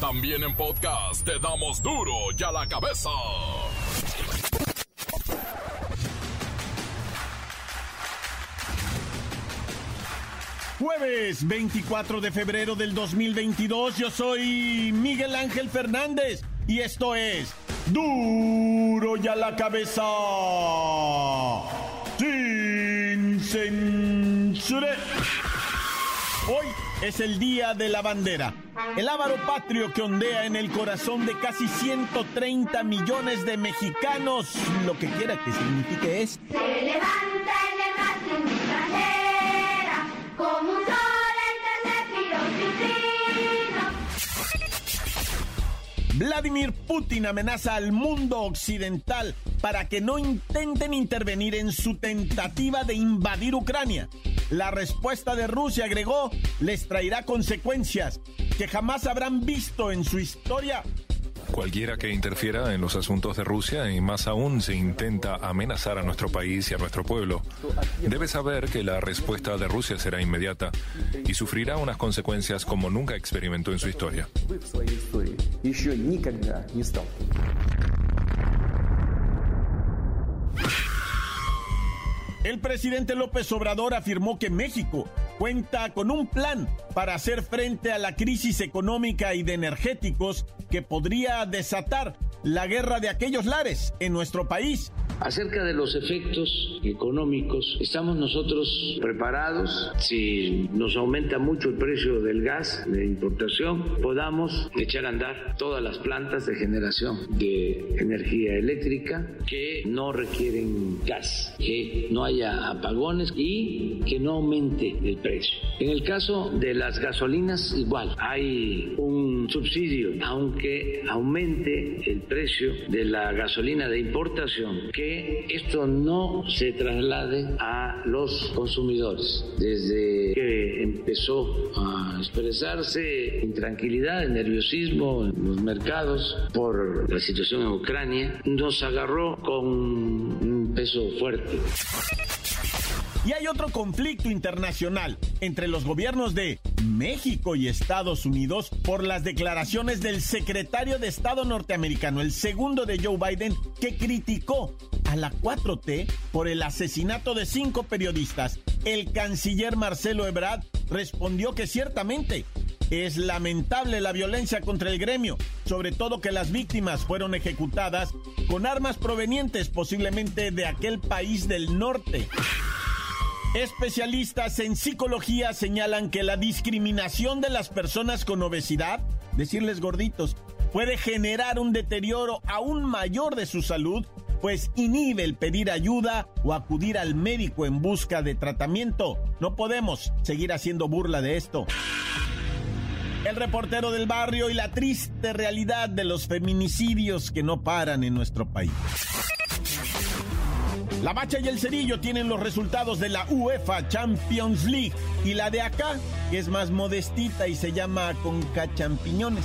También en podcast te damos duro y a la cabeza. Jueves 24 de febrero del 2022, yo soy Miguel Ángel Fernández y esto es Duro y a la cabeza. Sin censura. Es el Día de la Bandera, el ávaro patrio que ondea en el corazón de casi 130 millones de mexicanos, lo que quiera que signifique es... Se levanta el patio mi bandera, como un sol entre Vladimir Putin amenaza al mundo occidental para que no intenten intervenir en su tentativa de invadir Ucrania. La respuesta de Rusia, agregó, les traerá consecuencias que jamás habrán visto en su historia Cualquiera que interfiera en los asuntos de Rusia y más aún se intenta amenazar a nuestro país y a nuestro pueblo, debe saber que la respuesta de Rusia será inmediata y sufrirá unas consecuencias como nunca experimentó en su historia. El presidente López Obrador afirmó que México cuenta con un plan para hacer frente a la crisis económica y de energéticos que podría desatar la guerra de aquellos lares en nuestro país. Acerca de los efectos económicos, ¿estamos nosotros preparados? Si nos aumenta mucho el precio del gas de importación, podamos echar a andar todas las plantas de generación de energía eléctrica que no requieren gas, que no haya apagones y que no aumente el precio. En el caso de las gasolinas, igual, hay un subsidio, aunque aumente el precio de la gasolina de importación, que esto no se traslade a los consumidores. Desde que empezó a expresarse intranquilidad, nerviosismo en los mercados por la situación en Ucrania, nos agarró con un peso fuerte. Y hay otro conflicto internacional entre los gobiernos de México y Estados Unidos por las declaraciones del secretario de Estado norteamericano, el segundo de Joe Biden, que criticó a la 4T por el asesinato de cinco periodistas. El canciller Marcelo Ebrard respondió que ciertamente es lamentable la violencia contra el gremio, sobre todo que las víctimas fueron ejecutadas con armas provenientes posiblemente de aquel país del norte. Especialistas en psicología señalan que la discriminación de las personas con obesidad, decirles gorditos, puede generar un deterioro aún mayor de su salud, pues inhibe el pedir ayuda o acudir al médico en busca de tratamiento. No podemos seguir haciendo burla de esto. El reportero del barrio y la triste realidad de los feminicidios que no paran en nuestro país. La Bacha y el Cerillo tienen los resultados de la UEFA Champions League y la de acá, que es más modestita y se llama Conca Champiñones.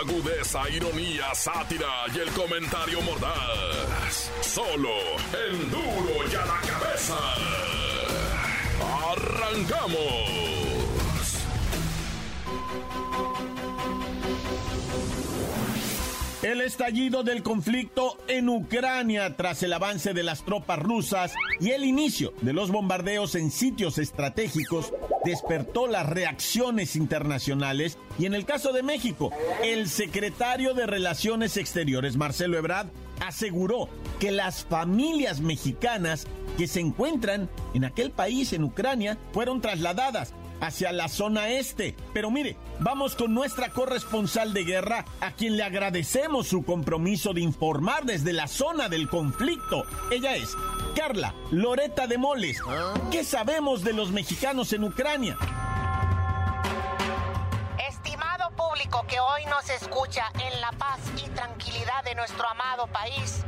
Agudeza, ironía, sátira y el comentario mordaz. Solo el duro y a la cabeza. ¡Arrancamos! El estallido del conflicto en Ucrania tras el avance de las tropas rusas y el inicio de los bombardeos en sitios estratégicos despertó las reacciones internacionales y en el caso de México, el secretario de Relaciones Exteriores, Marcelo Ebrard, aseguró que las familias mexicanas que se encuentran en aquel país, en Ucrania, fueron trasladadas hacia la zona este. Pero mire, vamos con nuestra corresponsal de guerra, a quien le agradecemos su compromiso de informar desde la zona del conflicto. Ella es Carla Loreta de Moles. ¿Qué sabemos de los mexicanos en Ucrania? público que hoy nos escucha en la paz y tranquilidad de nuestro amado país.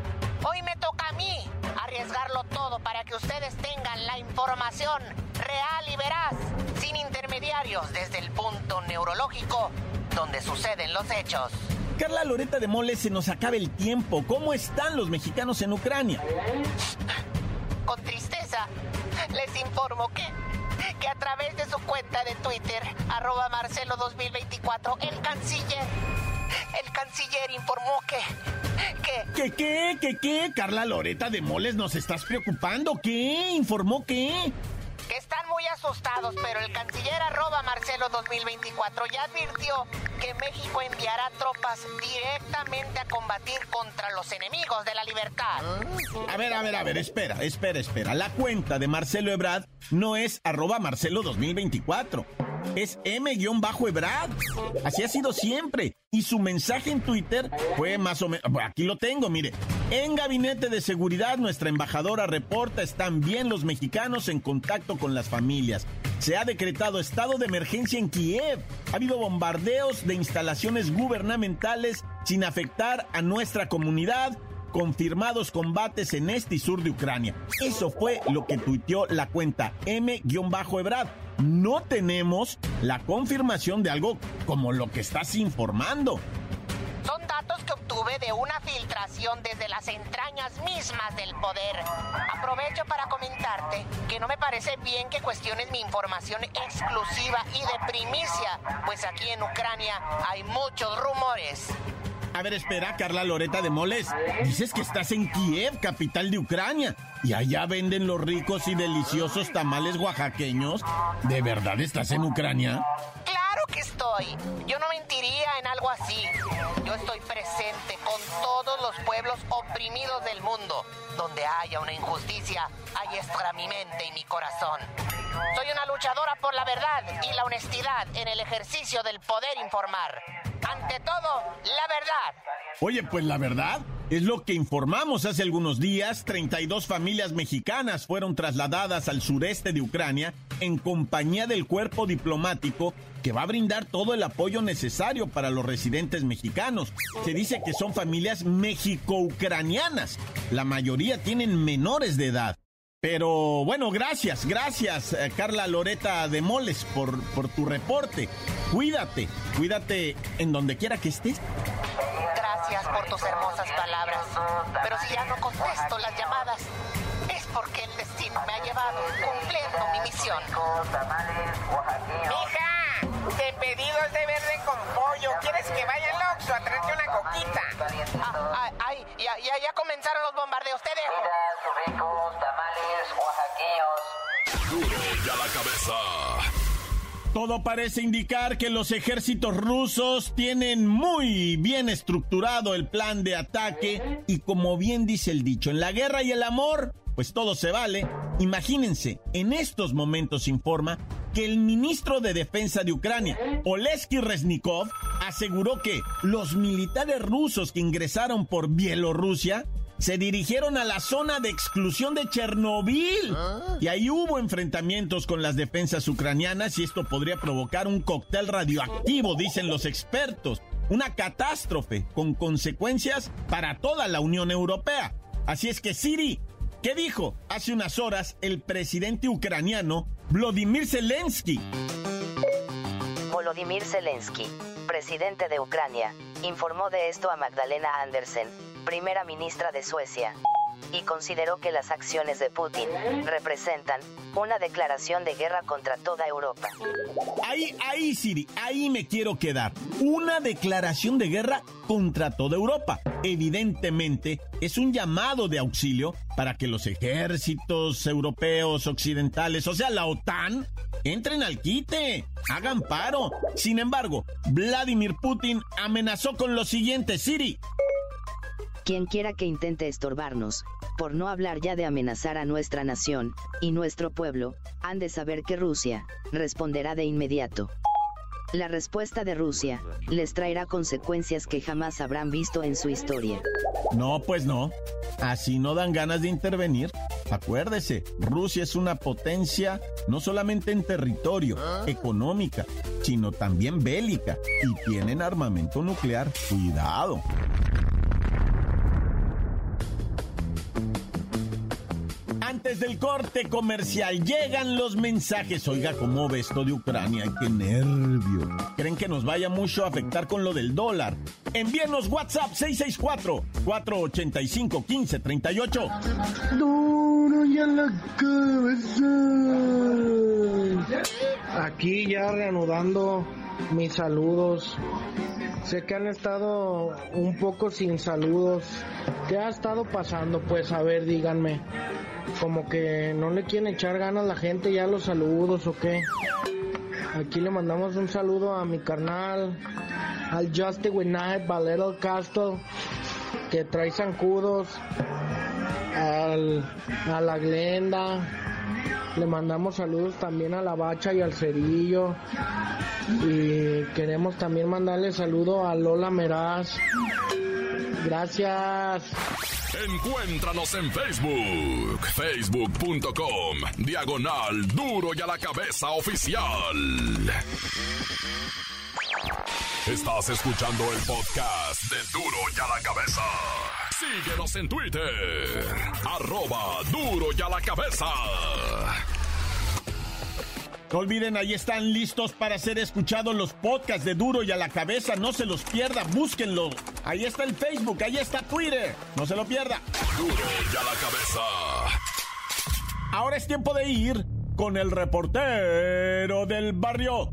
Hoy me toca a mí arriesgarlo todo para que ustedes tengan la información real y veraz, sin intermediarios desde el punto neurológico donde suceden los hechos. Carla Loreta de Mole se nos acaba el tiempo. ¿Cómo están los mexicanos en Ucrania? Con tristeza, les informo que, que a través de su cuenta de Twitter, arroba Marcelo 2024, el canciller, el canciller informó que, que, ¿Qué, qué, qué, qué? Carla Loreta de Moles, ¿nos estás preocupando? ¿Qué? ¿Informó qué? que están muy asustados, pero el canciller arroba Marcelo 2024 ya advirtió que México enviará tropas directamente a combatir contra los enemigos de la libertad. A ver, a ver, a ver, espera, espera, espera. La cuenta de Marcelo Ebrard no es arroba Marcelo 2024. Es M-Ebrard. Así ha sido siempre. Y su mensaje en Twitter fue más o menos... Aquí lo tengo, mire. En Gabinete de Seguridad, nuestra embajadora reporta, están bien los mexicanos en contacto con las familias. Se ha decretado estado de emergencia en Kiev. Ha habido bombardeos de instalaciones gubernamentales sin afectar a nuestra comunidad confirmados combates en este y sur de Ucrania. Eso fue lo que tuiteó la cuenta M-Ebrad. No tenemos la confirmación de algo como lo que estás informando. Que obtuve de una filtración desde las entrañas mismas del poder. Aprovecho para comentarte que no me parece bien que cuestiones mi información exclusiva y de primicia, pues aquí en Ucrania hay muchos rumores. A ver, espera, Carla Loreta de Moles. Dices que estás en Kiev, capital de Ucrania, y allá venden los ricos y deliciosos tamales oaxaqueños. ¿De verdad estás en Ucrania? Claro Yo no mentiría en algo así. Yo estoy presente con todos los pueblos oprimidos del mundo. Donde haya una injusticia, ahí está mi mente y mi corazón. Soy una luchadora por la verdad y la honestidad en el ejercicio del poder informar. Ante todo, la verdad. Oye, pues la verdad es lo que informamos hace algunos días. 32 familias mexicanas fueron trasladadas al sureste de Ucrania en compañía del cuerpo diplomático que va a brindar todo el apoyo necesario para los residentes mexicanos. Se dice que son familias mexico-ucranianas. La mayoría tienen menores de edad. Pero bueno, gracias, gracias eh, Carla Loreta de Moles por, por tu reporte. Cuídate, cuídate en donde quiera que estés. Gracias por tus hermosas palabras. Pero si ya no contesto las llamadas, es porque el destino me ha llevado cumpliendo mi misión. Mija, te pedidos de verde con pollo. ¿Quieres que vaya al Oxxo a traerte una coquita? Ah, ay, ay, ya, ya, ya comenzaron los bombardeos. Te dejo. Duro ya la cabeza. Todo parece indicar que los ejércitos rusos tienen muy bien estructurado el plan de ataque y como bien dice el dicho, en la guerra y el amor, pues todo se vale. Imagínense, en estos momentos informa que el ministro de Defensa de Ucrania, Oleski Reznikov, aseguró que los militares rusos que ingresaron por Bielorrusia se dirigieron a la zona de exclusión de Chernobyl. Y ahí hubo enfrentamientos con las defensas ucranianas y esto podría provocar un cóctel radioactivo, dicen los expertos. Una catástrofe con consecuencias para toda la Unión Europea. Así es que Siri, ¿qué dijo hace unas horas el presidente ucraniano Vladimir Zelensky? Volodymyr Zelensky, presidente de Ucrania, informó de esto a Magdalena Andersen, primera ministra de Suecia, y consideró que las acciones de Putin representan una declaración de guerra contra toda Europa. Ahí, ahí, Siri, ahí me quiero quedar. Una declaración de guerra contra toda Europa. Evidentemente, es un llamado de auxilio para que los ejércitos europeos occidentales, o sea, la OTAN, entren al quite, hagan paro. Sin embargo, Vladimir Putin amenazó con lo siguiente, Siri. Quien quiera que intente estorbarnos, por no hablar ya de amenazar a nuestra nación y nuestro pueblo, han de saber que Rusia responderá de inmediato. La respuesta de Rusia les traerá consecuencias que jamás habrán visto en su historia. No, pues no. Así no dan ganas de intervenir. Acuérdese, Rusia es una potencia no solamente en territorio, económica, sino también bélica. Y tienen armamento nuclear. Cuidado. Antes del corte comercial llegan los mensajes. Oiga, ¿cómo ve esto de Ucrania? Qué nervio. ¿Creen que nos vaya mucho a afectar con lo del dólar? Envíenos WhatsApp 664-485-1538. Duro y a la cabeza. Aquí ya reanudando mis saludos. Sé que han estado un poco sin saludos. ¿Qué ha estado pasando? Pues a ver, díganme. Como que no le quieren echar ganas a la gente ya los saludos o qué. Aquí le mandamos un saludo a mi carnal, al Justy Winnight, Valero Castle, que trae zancudos, al, a la Glenda. Le mandamos saludos también a la Bacha y al Cerillo. Y queremos también mandarle saludo a Lola Meraz. Gracias. Encuéntranos en Facebook, facebook.com, diagonal duro y a la cabeza oficial. Estás escuchando el podcast de duro y a la cabeza. Síguenos en Twitter, arroba duro y a la cabeza. No olviden, ahí están listos para ser escuchados los podcasts de Duro y a la cabeza. No se los pierda, búsquenlo. Ahí está el Facebook, ahí está Twitter. No se lo pierda. Duro y a la cabeza. Ahora es tiempo de ir con el reportero del barrio.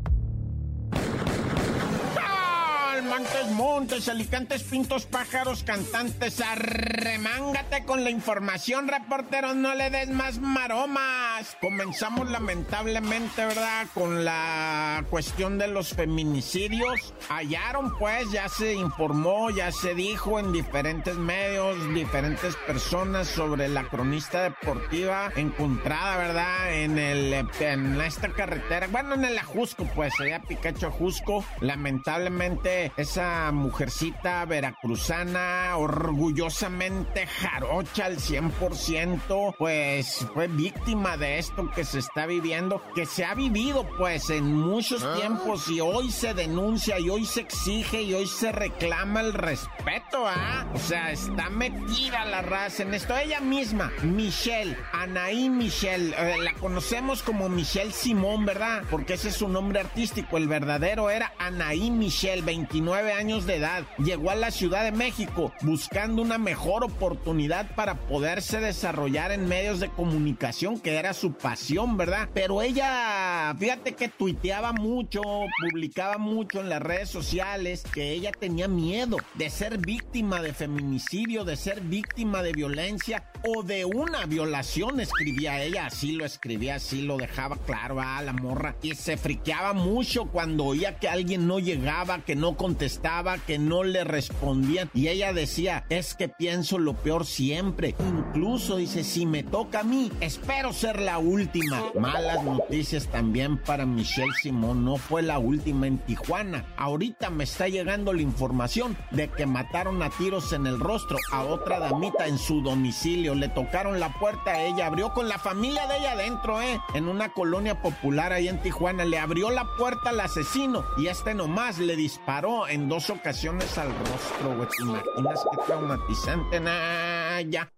Montes, montes, alicantes, pintos, pájaros, cantantes, arremángate con la información, reportero, no le des más maromas. Comenzamos lamentablemente, ¿verdad? Con la cuestión de los feminicidios. Hallaron, pues, ya se informó, ya se dijo en diferentes medios, diferentes personas sobre la cronista deportiva encontrada, ¿verdad? En el, en esta carretera, bueno, en el Ajusco, pues, allá Picacho Ajusco, lamentablemente esa mujercita veracruzana, orgullosamente jarocha al 100%, pues fue víctima de esto que se está viviendo, que se ha vivido pues en muchos tiempos y hoy se denuncia y hoy se exige y hoy se reclama el respeto, ¿ah? O sea, está metida la raza en esto. Ella misma, Michelle, Anaí Michelle, eh, la conocemos como Michelle Simón, ¿verdad? Porque ese es su nombre artístico, el verdadero era Anaí Michelle, 29 años de edad, llegó a la Ciudad de México buscando una mejor oportunidad para poderse desarrollar en medios de comunicación, que era su pasión, ¿verdad? Pero ella, fíjate que tuiteaba mucho, publicaba mucho en las redes sociales, que ella tenía miedo de ser víctima de feminicidio, de ser víctima de violencia o de una violación, escribía ella, así lo escribía, así lo dejaba claro a la morra, y se friqueaba mucho cuando oía que alguien no llegaba, que no contestaba, que no le respondían. Y ella decía, es que pienso lo peor siempre. Incluso dice, si me toca a mí, espero ser la última. Malas noticias también para Michelle Simón. No fue la última en Tijuana. Ahorita me está llegando la información de que mataron a tiros en el rostro a otra damita en su domicilio. Le tocaron la puerta, ella abrió con la familia de ella adentro, ¿eh? En una colonia popular ahí en Tijuana. Le abrió la puerta al asesino y este nomás le disparó en dos ocasiones al rostro, güey. ¿Te imaginas qué traumatizante? Nah, ya.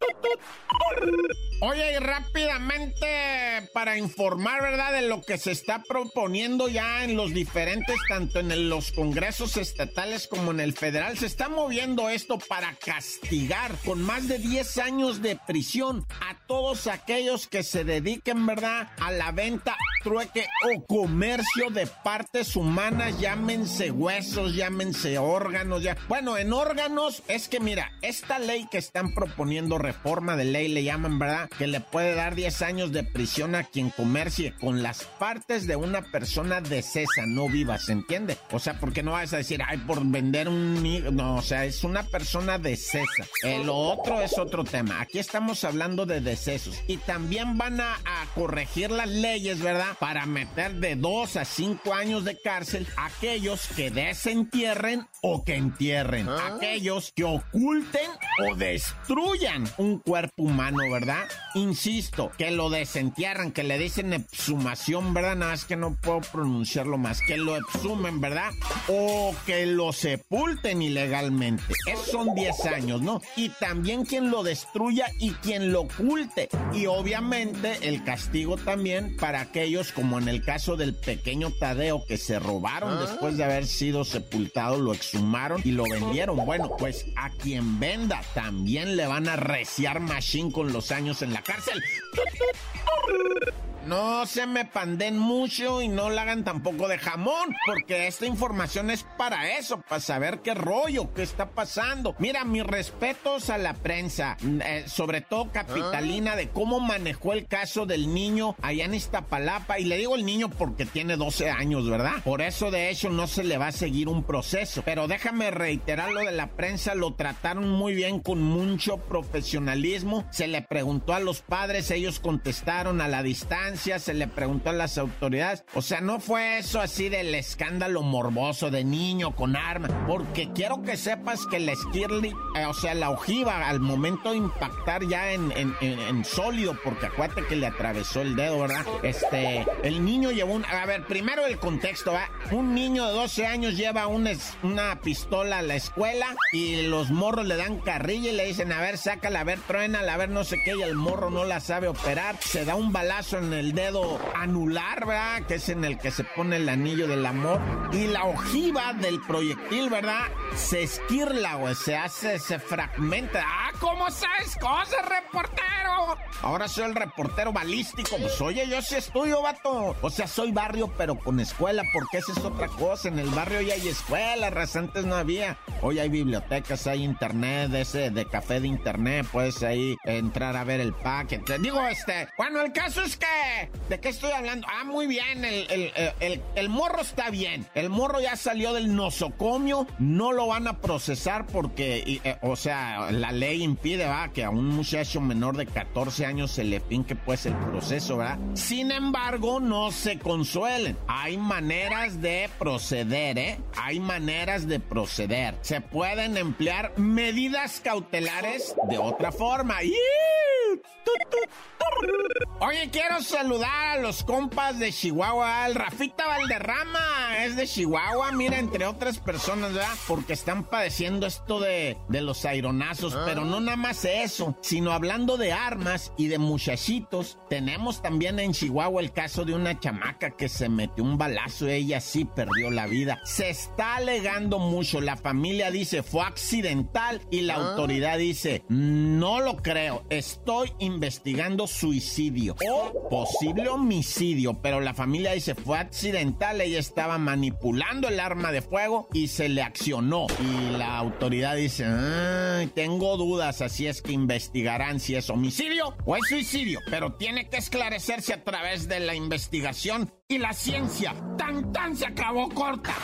Oye, y rápidamente para informar, ¿verdad? De lo que se está proponiendo ya en los diferentes, tanto en los congresos estatales como en el federal, se está moviendo esto para castigar con más de 10 años de prisión a todos aquellos que se dediquen, ¿verdad? A la venta, trueque o comercio de partes humanas, llámense huesos, llámense órganos, ya. Bueno, en órganos es que mira, esta ley que están proponiendo, reforma de ley, le llaman, ¿verdad? Que le puede dar 10 años de prisión a quien comercie con las partes de una persona decesa, no viva, ¿se entiende? O sea, porque no vas a decir, ay, por vender un... ni-". No, o sea, es una persona decesa. Eh, lo otro es otro tema. Aquí estamos hablando de decesos. Y también van a corregir las leyes, ¿verdad? Para meter de dos a cinco años de cárcel a aquellos que desentierren o que entierren. Aquellos que oculten o destruyan un cuerpo humano, ¿verdad? Insisto, que lo desentierran, que le dicen exhumación, ¿verdad? Nada más que no puedo pronunciarlo más. Que lo exhumen, ¿verdad? O que lo sepulten ilegalmente. Esos son 10 años, ¿no? Y también quien lo destruya y quien lo oculte. Y obviamente el castigo también para aquellos, como en el caso del pequeño Tadeo, que se robaron después de haber sido sepultado, lo exhumaron y lo vendieron. Bueno, pues a quien venda también le van a reciar machine con los años en la cárcel. No se me panden mucho y no la hagan tampoco de jamón, porque esta información es para eso, para saber qué rollo, qué está pasando. Mira, mis respetos a la prensa, eh, sobre todo capitalina, de cómo manejó el caso del niño allá en Iztapalapa. Y le digo el niño porque tiene 12 años, ¿verdad? Por eso, de hecho, no se le va a seguir un proceso. Pero déjame reiterar lo de la prensa, lo trataron muy bien, con mucho profesionalismo. Se le preguntó a los padres, ellos contestaron a la distancia se le preguntó a las autoridades. O sea, no fue eso así del escándalo morboso de niño con arma. Porque quiero que sepas que la Skirly, eh, o sea, la ojiva, al momento de impactar ya en, en, sólido, porque acuérdate que le atravesó el dedo, ¿verdad? Este, el niño llevó un. A ver, primero el contexto, ¿va? Un niño de 12 años lleva una, una pistola a la escuela y los morros le dan carrilla y le dicen, a ver, sácala, a ver, truénala, a ver, no sé qué, y el morro no la sabe operar. Se da un balazo en el el dedo anular, ¿verdad? Que es en el que se pone el anillo del amor. Y la ojiva del proyectil, ¿verdad? Se esquirla, güey, se hace, se fragmenta. ¡Ah, cómo sabes cosas, reportero! Ahora soy el reportero balístico. Pues oye, yo sí estudio, vato. O sea, soy barrio, pero con escuela, porque esa es otra cosa. En el barrio ya hay escuelas, antes no había. Hoy hay bibliotecas, hay internet, ese de café de internet, puedes ahí entrar a ver el paquete. Digo, este, bueno, el caso es que ¿De qué estoy hablando? Ah, muy bien, el, morro está bien. El morro ya salió del nosocomio, no lo van a procesar porque, eh, o sea, la ley impide. Que a un muchacho menor de 14 años se le pinque pues el proceso, ¿verdad? Sin embargo, no se consuelen. Hay maneras de proceder, ¿eh? Hay maneras de proceder. Se pueden emplear medidas cautelares de otra forma. Oye, quiero saludar a los compas de Chihuahua. El Rafita Valderrama es de Chihuahua, mira, entre otras personas, ¿verdad? Porque están padeciendo esto de, de los aironazos. Ah. Pero no nada más eso, sino hablando de armas y de muchachitos. Tenemos también en Chihuahua el caso de una chamaca que se metió un balazo y ella sí perdió la vida. Se está alegando mucho. La familia dice fue accidental y la ah. autoridad dice no lo creo. Estoy investigando suicidio o posible homicidio, pero la familia dice fue accidental, ella estaba manipulando el arma de fuego y se le accionó. Y la autoridad dice, tengo dudas, así es que investigarán si es homicidio o es suicidio, pero tiene que esclarecerse a través de la investigación y la ciencia. Tan tan se acabó corta.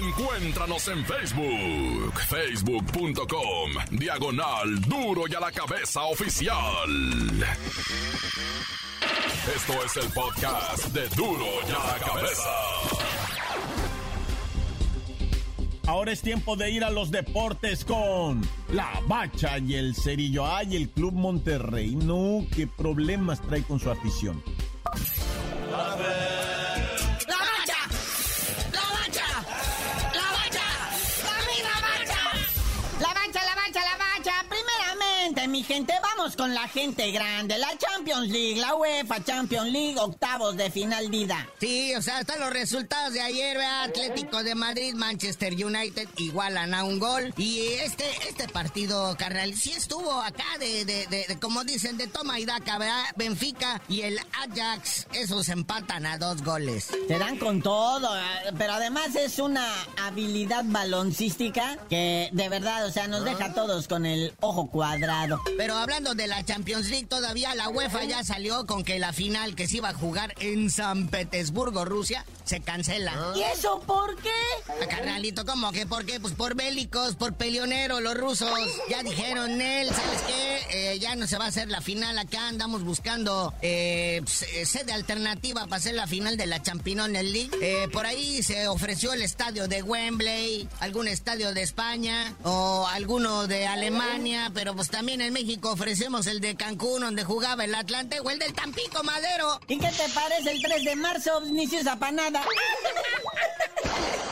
Encuéntranos en Facebook, facebook.com, diagonal duro y a la cabeza oficial. Esto es el podcast de duro y a la cabeza. Ahora es tiempo de ir a los deportes con la Bacha y el Cerillo. Ay, el Club Monterrey. No, qué problemas trae con su afición. Gente, vamos con la gente grande. La Champions League, la UEFA Champions League, octavos de final vida. Sí, o sea, están los resultados de ayer, ¿verdad? Atlético de Madrid, Manchester United igualan a un gol. Y este, este partido, carnal, sí estuvo acá de, de, de, como dicen, de toma y daca, ¿verdad? Benfica y el Ajax, esos empatan a dos goles. Te dan con todo, eh, pero además es una habilidad baloncística que de verdad, o sea, nos deja a todos con el ojo cuadrado. Pero hablando hablando de la Champions League, todavía la UEFA ya salió con que la final que se iba a jugar en San Petersburgo, Rusia, se cancela. ¿Y eso por qué? Ah, carnalito, ¿cómo que por qué? Pues por bélicos, por peleoneros, los rusos. Ya dijeron, Nel, ¿sabes qué? Eh, ya no se va a hacer la final acá, andamos buscando eh, pues, eh, sede alternativa para hacer la final de la Champions League. Eh, por ahí se ofreció el estadio de Wembley, algún estadio de España o alguno de Alemania, pero pues también en México ofrecemos el de Cancún, donde jugaba el Atlante, o el del Tampico Madero. ¿Y qué te parece el 3 de marzo? Ni se usa para nada.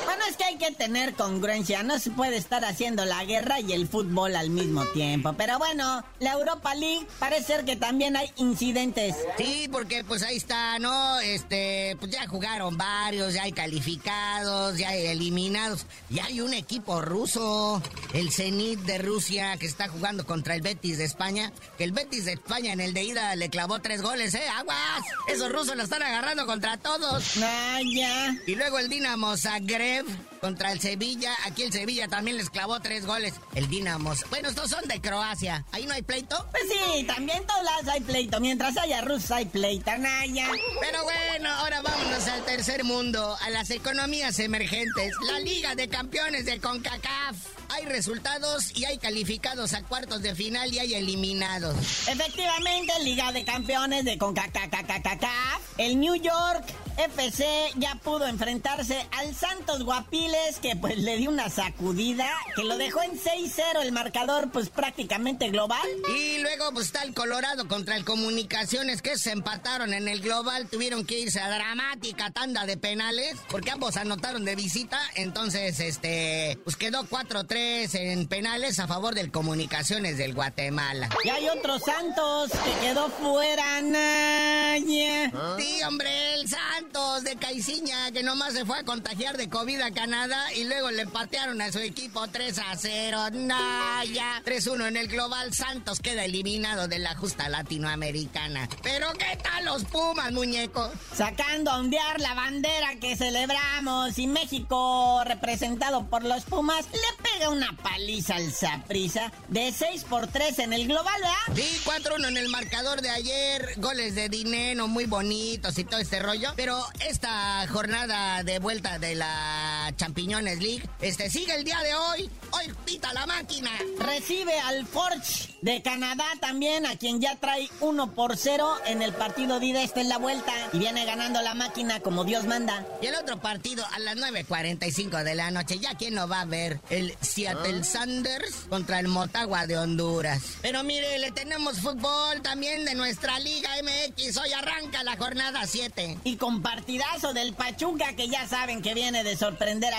Bueno, es que hay que tener congruencia. No se puede estar haciendo la guerra y el fútbol al mismo tiempo. Pero bueno, la Europa League parece ser que también hay incidentes. Sí, porque pues ahí está, ¿no? Este, pues ya jugaron varios, ya hay calificados, ya hay eliminados. Ya hay un equipo ruso, el Zenit de Rusia, que está jugando contra el Betis de España. Que el Betis de España en el de ida le clavó tres goles, ¿eh? ¡Aguas! Esos rusos la están agarrando contra todos. Ah, ya. Y luego el Dinamo Zagreb contra el Sevilla. Aquí el Sevilla también les clavó tres goles. El Dinamo. Bueno, estos son de Croacia. ¿Ahí no hay pleito? Pues sí, también todas las hay pleito. Mientras haya rusos hay pleito, Naya. Pero bueno, ahora vámonos al tercer mundo, a las economías emergentes. La Liga de Campeones de CONCACAF. Hay resultados y hay calificados a cuartos de final y hay eliminados. Efectivamente, Liga de Campeones de CONCACAF. El New York FC ya pudo enfrentarse al Santos Guapiles, que pues le dio una sacudida, que lo dejó en 6-0 el marcador, pues prácticamente global. Y luego pues está el Colorado contra el Comunicaciones, que se empataron en el global, tuvieron que irse a dramática tanda de penales, porque ambos anotaron de visita, entonces este, pues quedó 4-3 en penales a favor del Comunicaciones del Guatemala. Y hay otro Santos que quedó fuera, Naya. Sí, hombre, el Santos de Caiciña, que nomás se fue a contagiar de COVID a Canadá y luego le patearon a su equipo 3 a 0. Naya. 3-1 en el global. Santos queda eliminado de la justa latinoamericana. Pero ¿qué tal los Pumas, muñeco? Sacando a ondear la bandera que celebramos y México, representado por los Pumas, le pega una paliza al Saprisa de 6 por 3 en el global, ¿verdad? Sí, 4-1 en el marcador de ayer. Goles de dinero muy bonitos y todo este rollo. Pero esta jornada de vuelta de la Champiñones League, este sigue el día de hoy. Hoy pita la máquina. Recibe al Forge de Canadá también, a quien ya trae 1 por 0 en el partido de ida. Esta en la vuelta y viene ganando la máquina como Dios manda. Y el otro partido a las 9.45 de la noche, ya quién lo va a ver, el Seattle Sanders contra el Motagua de Honduras. Pero mire, le tenemos fútbol también de nuestra Liga MX. Hoy arranca la jornada 7. Y con partidazo del Pachuca, que ya saben que viene de sorprender al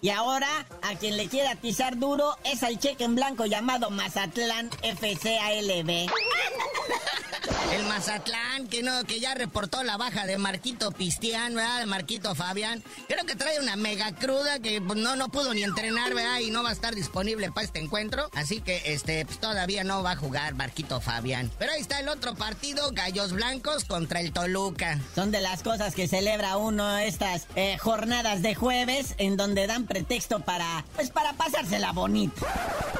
Y ahora, a quien le quiera atizar duro, es al cheque en blanco llamado Mazatlán FCALB. El Mazatlán, que no, que ya reportó la baja de Marquito Pistián, ¿verdad? De Marquito Fabián. Creo que trae una mega cruda que pues, no, no pudo ni entrenar, ¿verdad? Y no va a estar disponible para este encuentro. Así que este, pues, todavía no va a jugar Marquito Fabián. Pero ahí está el otro partido, Gallos Blancos contra el Toluca. Son de las cosas que celebra uno estas eh, jornadas de jueves en donde dan pretexto para, pues para pasársela bonito.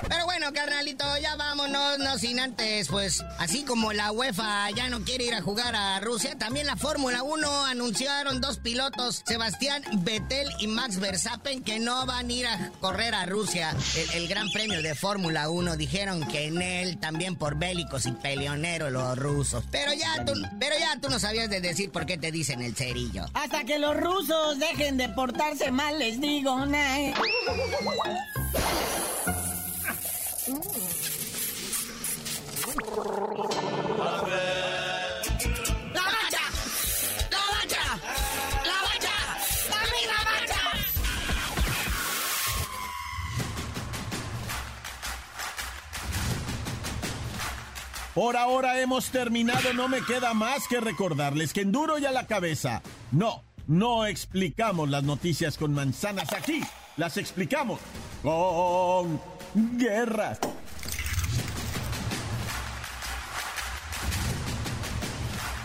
Pero bueno, carnalito, ya vámonos, no sin antes, pues, así como la UEFA ya no quiere ir a jugar a Rusia, también la Fórmula 1 anunciaron dos pilotos, Sebastián Vettel y Max Verstappen, que no van a ir a correr a Rusia. El, el Gran Premio de Fórmula 1 dijeron que en él también por bélicos y peleoneros los rusos. Pero ya tú, pero ya tú no sabías de decir por qué te dicen el cerillo. Hasta que los rusos dejen de portarse mal, les digo, nah. Por ahora hemos terminado, no me queda más que recordarles que en duro y a la cabeza. No, no explicamos las noticias con manzanas aquí, las explicamos con guerras.